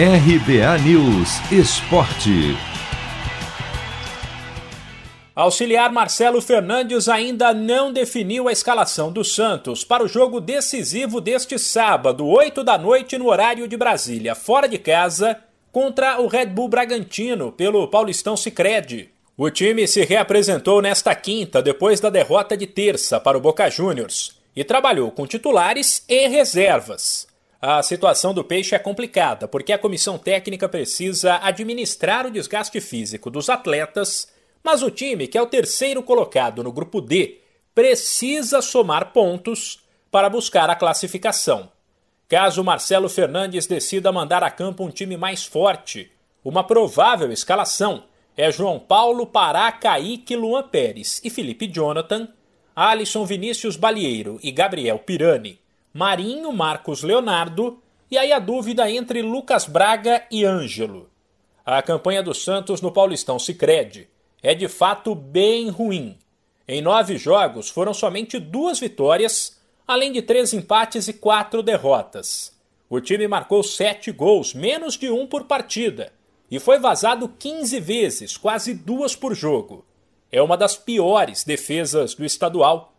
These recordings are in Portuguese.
RBA News Esporte. Auxiliar Marcelo Fernandes ainda não definiu a escalação do Santos para o jogo decisivo deste sábado, 8 da noite, no horário de Brasília, fora de casa, contra o Red Bull Bragantino, pelo Paulistão Sicredi. O time se reapresentou nesta quinta, depois da derrota de terça para o Boca Juniors, e trabalhou com titulares e reservas. A situação do Peixe é complicada, porque a comissão técnica precisa administrar o desgaste físico dos atletas, mas o time, que é o terceiro colocado no grupo D, precisa somar pontos para buscar a classificação. Caso Marcelo Fernandes decida mandar a campo um time mais forte, uma provável escalação é João Paulo, Pará, Kaique, Luan Pérez e Felipe Jonathan, Alisson Vinícius Balieiro e Gabriel Pirani. Marinho, Marcos Leonardo e aí a dúvida entre Lucas Braga e Ângelo. A campanha do Santos no Paulistão Sicredi é de fato bem ruim. Em nove jogos foram somente duas vitórias, além de três empates e quatro derrotas. O time marcou sete gols, menos de um por partida, e foi vazado 15 vezes, quase duas por jogo. É uma das piores defesas do estadual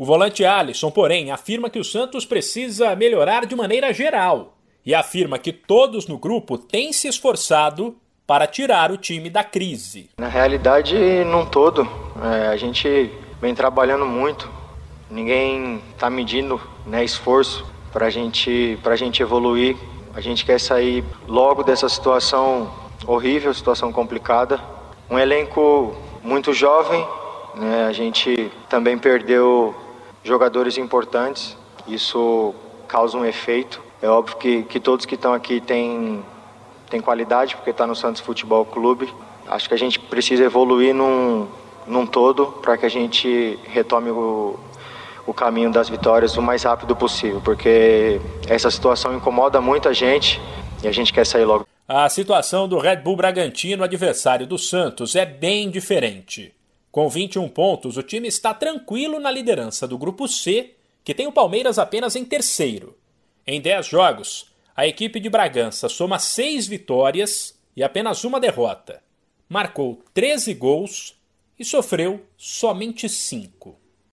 o volante Alisson, porém, afirma que o Santos precisa melhorar de maneira geral e afirma que todos no grupo têm se esforçado para tirar o time da crise. Na realidade, num todo, é, a gente vem trabalhando muito, ninguém está medindo né, esforço para gente, a gente evoluir. A gente quer sair logo dessa situação horrível, situação complicada. Um elenco muito jovem, né, a gente também perdeu jogadores importantes, isso causa um efeito. É óbvio que, que todos que estão aqui têm, têm qualidade, porque está no Santos Futebol Clube. Acho que a gente precisa evoluir num, num todo para que a gente retome o, o caminho das vitórias o mais rápido possível, porque essa situação incomoda muita gente e a gente quer sair logo. A situação do Red Bull Bragantino, adversário do Santos, é bem diferente. Com 21 pontos, o time está tranquilo na liderança do grupo C, que tem o Palmeiras apenas em terceiro. Em 10 jogos, a equipe de Bragança soma 6 vitórias e apenas uma derrota. Marcou 13 gols e sofreu somente 5.